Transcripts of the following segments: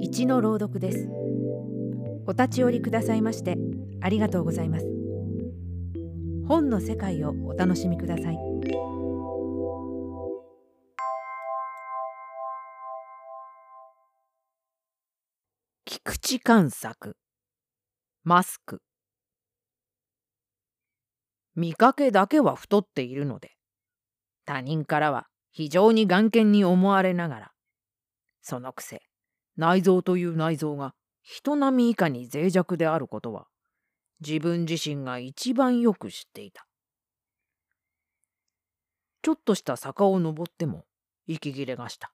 一の朗読です。お立ち寄りくださいましてありがとうございます。本の世界をお楽しみください。菊池観作。マスク。見かけだけは太っているので他人からは非常に眼見に思われながらそのくせ内臓という内臓が人並み以下に脆弱であることは自分自身が一番よく知っていた。ちょっとした坂を登っても息切れがした。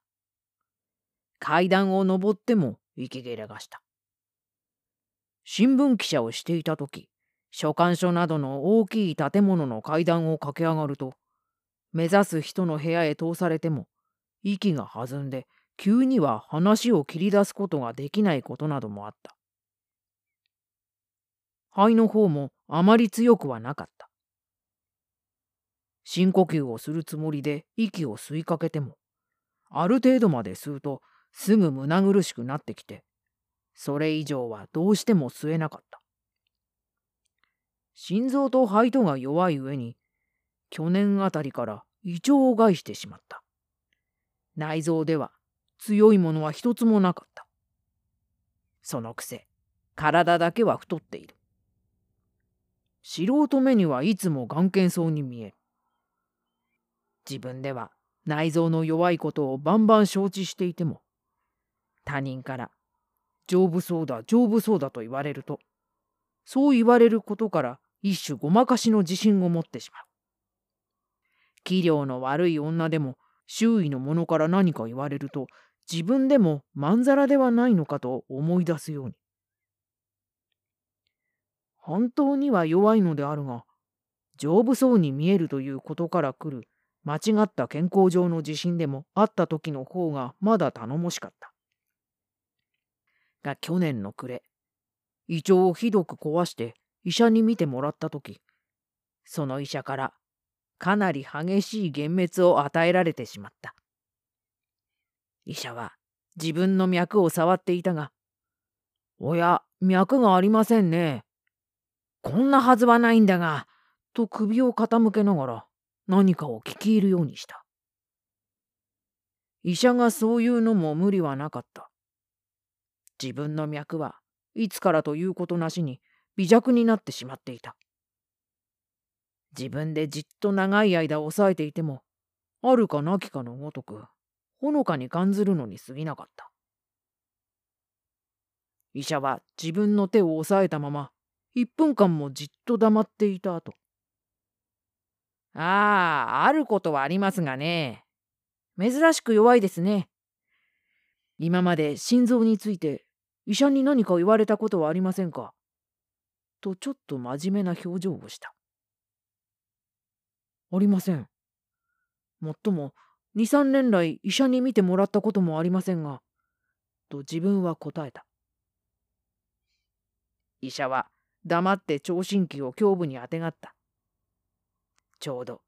階段を登っても息切れがした。新聞記者をしていた時書簡所などの大きい建物の階段を駆け上がると目指す人の部屋へ通されても息が弾んで急には話を切り出すことができないことなどもあった。肺の方もあまり強くはなかった。深呼吸をするつもりで息を吸いかけても、ある程度まで吸うとすぐ胸苦しくなってきて、それ以上はどうしても吸えなかった。心臓と肺とが弱い上に、去年あたりから胃腸を害してしまった。内臓では強いものは一つもなかった。そのくせ、体だけは太っている。素人目にはいつも眼見そうに見える。自分では内臓の弱いことをバンバン承知していても、他人から丈夫そうだ丈夫そうだと言われると、そう言われることから一種ごまかしの自信を持ってしまう。器量の悪い女でも周囲の者から何か言われると自分でもまんざらではないのかと思い出すように。本当には弱いのであるが、丈夫そうに見えるということから来る間違った健康上の自信でもあった時の方がまだ頼もしかった。が去年の暮れ、胃腸をひどく壊して医者に診てもらった時、その医者からかなり激しい幻滅を与えられてしまった。医者は自分の脈を触っていたが、おや、脈がありませんね。こんなはずはないんだが、と首を傾けながら何かを聞き入るようにした。医者がそういうのも無理はなかった。自分の脈はいつからということなしに微弱になってしまっていた。自分でじっと長い間抑えていても、あるかなきかのごとくほのかに感ずるのに過ぎなかった。医者は自分の手を押さえたまま、一分間もじっと黙っていた後。ああ、あることはありますがね。珍しく弱いですね。今まで心臓について医者に何か言われたことはありませんか？とちょっと真面目な表情をした。ありません。もっとも2、3年来医者に診てもらったこともありませんが、と自分は答えた。医者は黙って聴診器を胸部にあてがった。ちょうど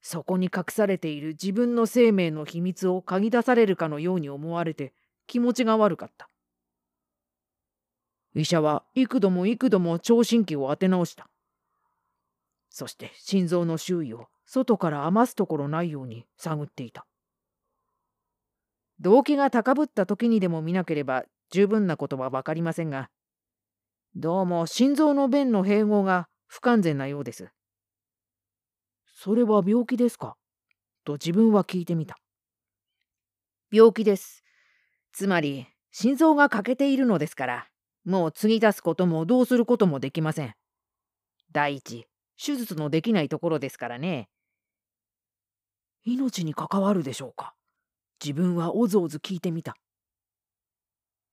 そこに隠されている自分の生命の秘密を嗅ぎ出されるかのように思われて気持ちが悪かった。医者は幾度も幾度も聴診器を当て直した。そして心臓の周囲を外から余すところないように探っていた。動機が高ぶった時にでも見なければ十分なことは分かりませんが、どうも心臓の弁の併合が不完全なようです。それは病気ですか？と自分は聞いてみた。病気です。つまり、心臓が欠けているのですから、もう継ぎ足すこともどうすることもできません。第一、手術のできないところですからね。命に関わるでしょうか？自分はおずおず聞いてみた。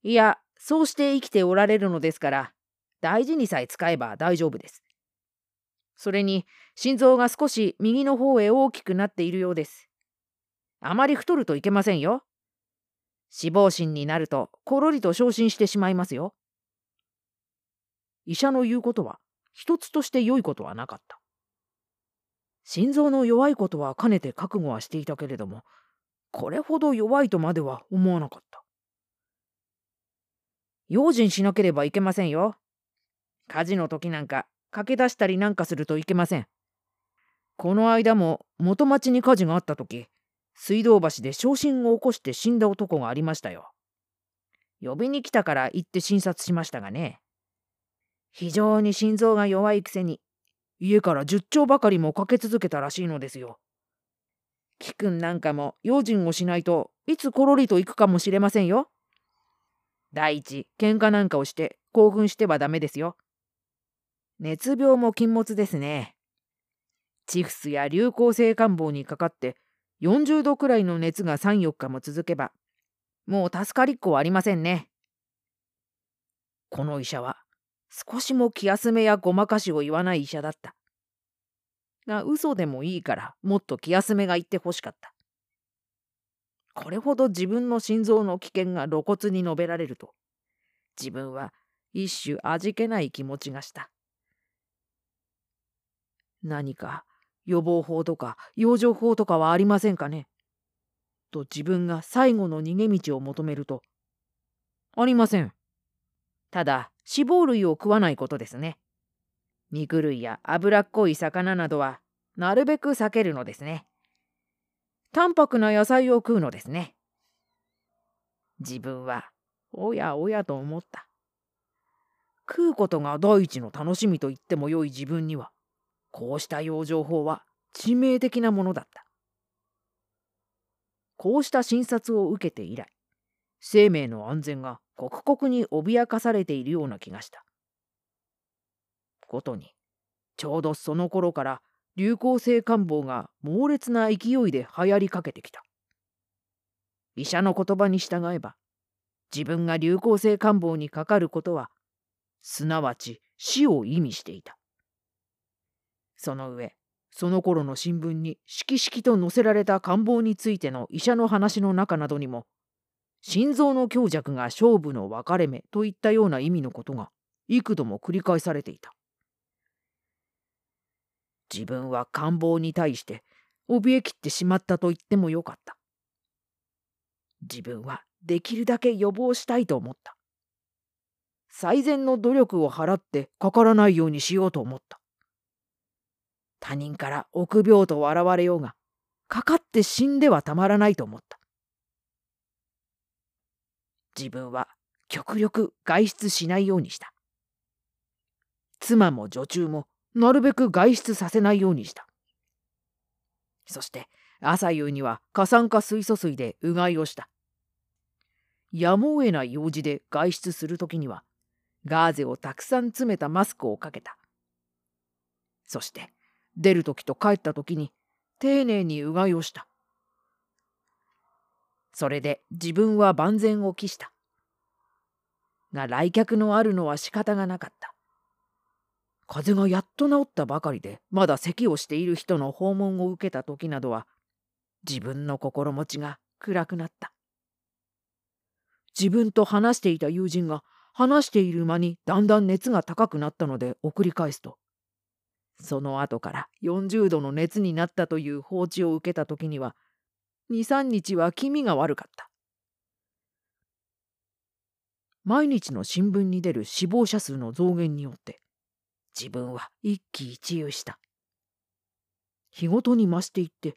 いや、そうして生きておられるのですから、大事にさえ使えば大丈夫です。それに、心臓が少し右の方へ大きくなっているようです。あまり太るといけませんよ。死亡心になると、ころりと昇進してしまいますよ。医者の言うことは、一つとして良いことはなかった。心臓の弱いことはかねて覚悟はしていたけれども、これほど弱いとまでは思わなかった。用心しなければいけませんよ。火事の時なんか駆け出したりなんかするといけません。この間も元町に火事があった時、水道橋で昇進を起こして死んだ男がありましたよ。呼びに来たから行って診察しましたがね。非常に心臓が弱いくせに、家から十丁ばかりもかけ続けたらしいのですよ。貴君なんかも用心をしないといつころりと行くかもしれませんよ。第一、喧嘩なんかをして興奮してはダメですよ。熱病も禁物ですね。チフスや流行性感冒にかかって40度くらいの熱が3、4日も続けば、もう助かりっこはありませんね。この医者は少しも気休めやごまかしを言わない医者だった。が嘘でもいいからもっと気休めが言ってほしかった。これほど自分の心臓の危険が露骨に述べられると、自分は一種味気ない気持ちがした。何か予防法とか養生法とかはありませんかね？と自分が最後の逃げ道を求めると、ありません。ただ、脂肪類を食わないことですね。肉類や脂っこい魚などは、なるべく避けるのですね。淡白な野菜を食うのですね。自分は、おやおやと思った。食うことが第一の楽しみと言ってもよい自分には、こうした養生法は致命的なものだった。こうした診察を受けて以来、生命の安全が刻々に脅かされているような気がした。ことに、ちょうどその頃から流行性感冒が猛烈な勢いで流行りかけてきた。医者の言葉に従えば、自分が流行性感冒にかかることは、すなわち死を意味していた。その上、その頃の新聞にしきしきと載せられた感冒についての医者の話の中などにも、心臓の強弱が勝負の分かれ目といったような意味のことが幾度も繰り返されていた。自分は感冒に対して怯えきってしまったと言ってもよかった。自分はできるだけ予防したいと思った。最善の努力を払ってかからないようにしようと思った。他人から臆病と笑われようが、かかって死んではたまらないと思った。自分は極力外出しないようにした。妻も女中もなるべく外出させないようにした。そして朝夕には過酸化水素水でうがいをした。やむを得ない用事で外出するときにはガーゼをたくさん詰めたマスクをかけた。そして出る時と帰った時に丁寧にうがいをした。それで自分は万全を期した。が来客のあるのは仕方がなかった。風邪がやっと治ったばかりでまだ咳をしている人の訪問を受けた時などは自分の心持ちが暗くなった。自分と話していた友人が話している間にだんだん熱が高くなったので送り返すとその後から40度の熱になったという放置を受けた時には23日は気味が悪かった。毎日の新聞に出る死亡者数の増減によって自分は一喜一憂した。日ごとに増していって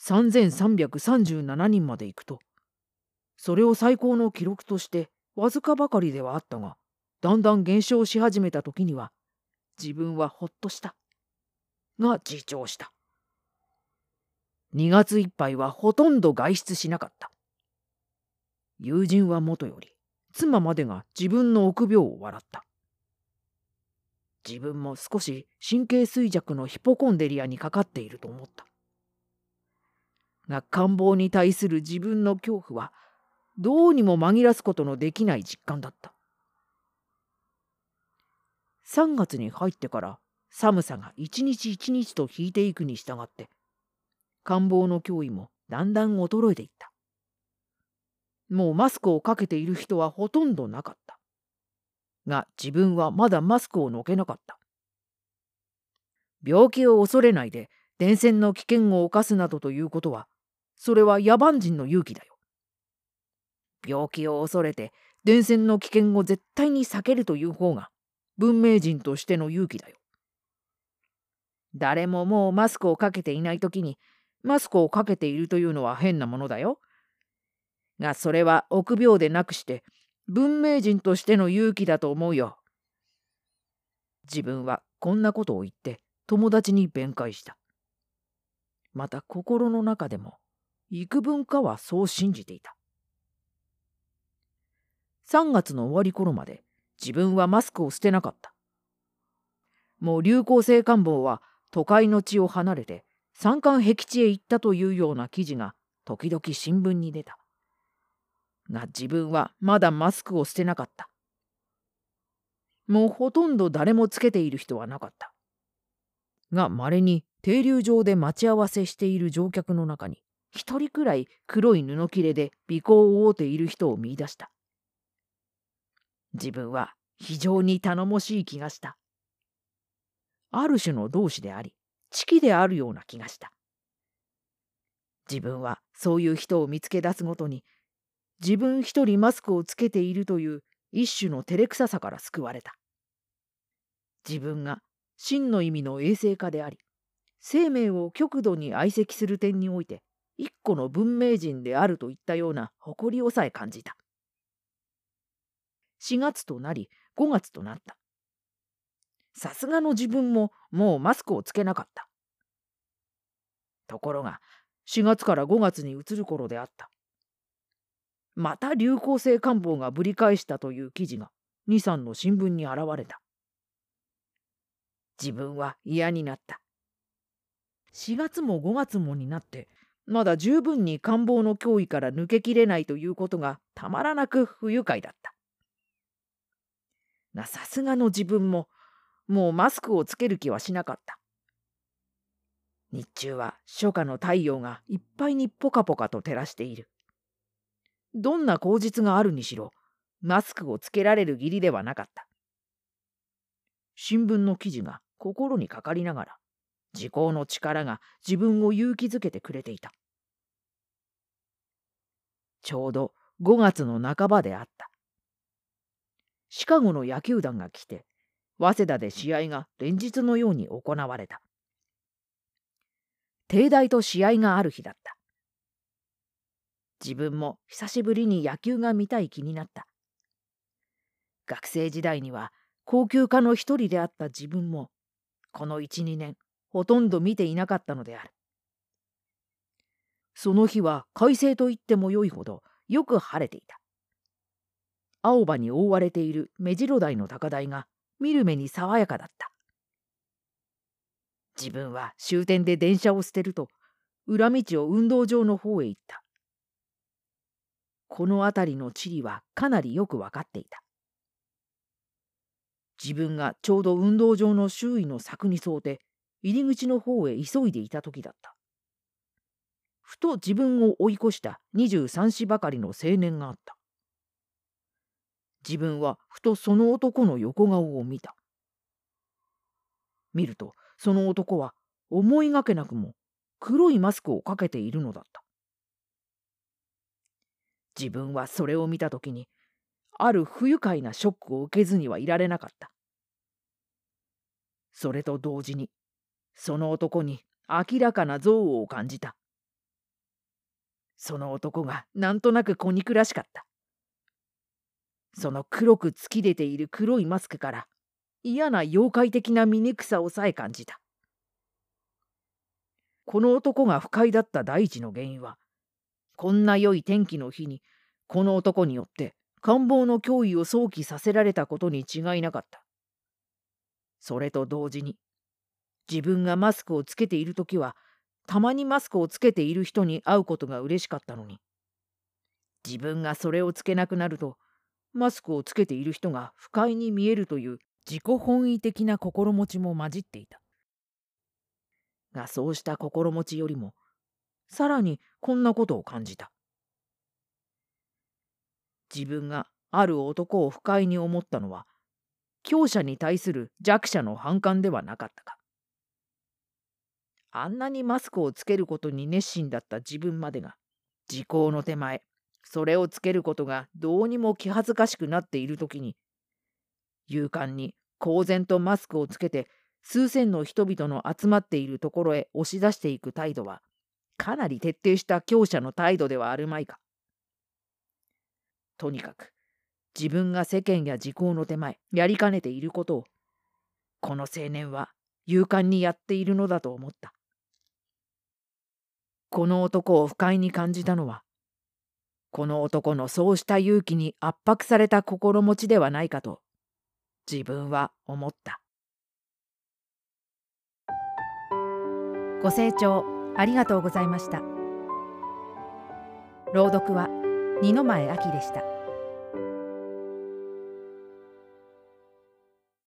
3337人まで行くとそれを最高の記録としてわずかばかりではあったがだんだん減少し始めた時には自分はほっとした。が自重した。2月いっぱいはほとんど外出しなかった。友人はもとより妻までが自分の臆病を笑った。自分も少し神経衰弱のヒポコンデリアにかかっていると思った。が感冒に対する自分の恐怖はどうにも紛らすことのできない実感だった。3月に入ってから寒さが一日一日と引いていくに従って感冒の脅威もだんだん衰えていった。もうマスクをかけている人はほとんどなかった。が自分はまだマスクをのけなかった。病気を恐れないで伝染の危険を冒すなどということはそれは野蛮人の勇気だよ。病気を恐れて伝染の危険を絶対に避けるという方が文明人としての勇気だよ。誰ももうマスクをかけていない時にマスクをかけているというのは変なものだよ。がそれは臆病でなくして文明人としての勇気だと思うよ。自分はこんなことを言って友達に弁解した。また心の中でも幾分かはそう信じていた。3月の終わり頃まで自分はマスクを捨てなかった。もう流行性感冒は都会の地を離れて山間僻地へ行ったというような記事が時々新聞に出た。が自分はまだマスクを捨てなかった。もうほとんど誰もつけている人はなかった。が稀に停留場で待ち合わせしている乗客の中に一人くらい黒い布切れで尾行を覆っている人を見出した。自分は非常に頼もしい気がした。ある種の同志であり、知であるような気がした。自分はそういう人を見つけ出すごとに、自分一人マスクをつけているという一種の照れくささから救われた。自分が真の意味の衛生家であり、生命を極度に愛惜する点において、一個の文明人であるといったような誇りをさえ感じた。4月となり5月となった。さすがの自分ももうマスクをつけなかった。ところが4月から5月に移る頃であった。また流行性感冒がぶり返したという記事が2、3の新聞に現れた。自分は嫌になった。4月も5月もになってまだ十分に官房の脅威から抜けきれないということがたまらなく不愉快だった。がさすがの自分ももうマスクをつける気はしなかった。日中は初夏の太陽がいっぱいにポカポカと照らしている。どんな口実があるにしろ、マスクをつけられる義理ではなかった。新聞の記事が心にかかりながら、時効の力が自分を勇気づけてくれていた。ちょうど5月の半ばであった。シカゴの野球団が来て、早稲田で試合が連日のように行われた。帝大と試合がある日だった。自分も久しぶりに野球が見たい気になった。学生時代には高級家の一人であった自分も、この一、二年、ほとんど見ていなかったのである。その日は快晴と言ってもよいほどよく晴れていた。青葉に覆われている目白台の高台が見る目に爽やかだった。自分は終点で電車を捨てると裏道を運動場の方へ行った。この辺りの地理はかなりよく分かっていた。自分がちょうど運動場の周囲の柵に沿うて入り口の方へ急いでいた時だった。ふと自分を追い越した23子ばかりの青年があった。自分はふとその男の横顔を見た。見るとその男は思いがけなくも黒いマスクをかけているのだった。自分はそれを見た時にある不愉快なショックを受けずにはいられなかった。それと同時にその男に明らかな憎悪を感じた。その男がなんとなく子憎らしかった。その黒く突き出ている黒いマスクから嫌な妖怪的な醜さをさえ感じた。この男が不快だった第一の原因は、こんな良い天気の日に、この男によって官房の脅威を想起させられたことに違いなかった。それと同時に、自分がマスクをつけている時は、たまにマスクをつけている人に会うことが嬉しかったのに、自分がそれをつけなくなると、マスクをつけている人が不快に見えるという自己本位的な心持ちも混じっていた。がそうした心持ちよりもさらにこんなことを感じた。自分がある男を不快に思ったのは強者に対する弱者の反感ではなかったか。あんなにマスクをつけることに熱心だった自分までが時効の手前それをつけることがどうにも気恥ずかしくなっている時に勇敢に公然とマスクをつけて数千の人々の集まっているところへ押し出していく態度はかなり徹底した強者の態度ではあるまいか。とにかく自分が世間や時効の手前やりかねていることをこの青年は勇敢にやっているのだと思った。この男を不快に感じたのはこの男のそうした勇気に圧迫された心持ちではないかと自分は思った。ご清聴ありがとうございました。朗読は二の前秋でした。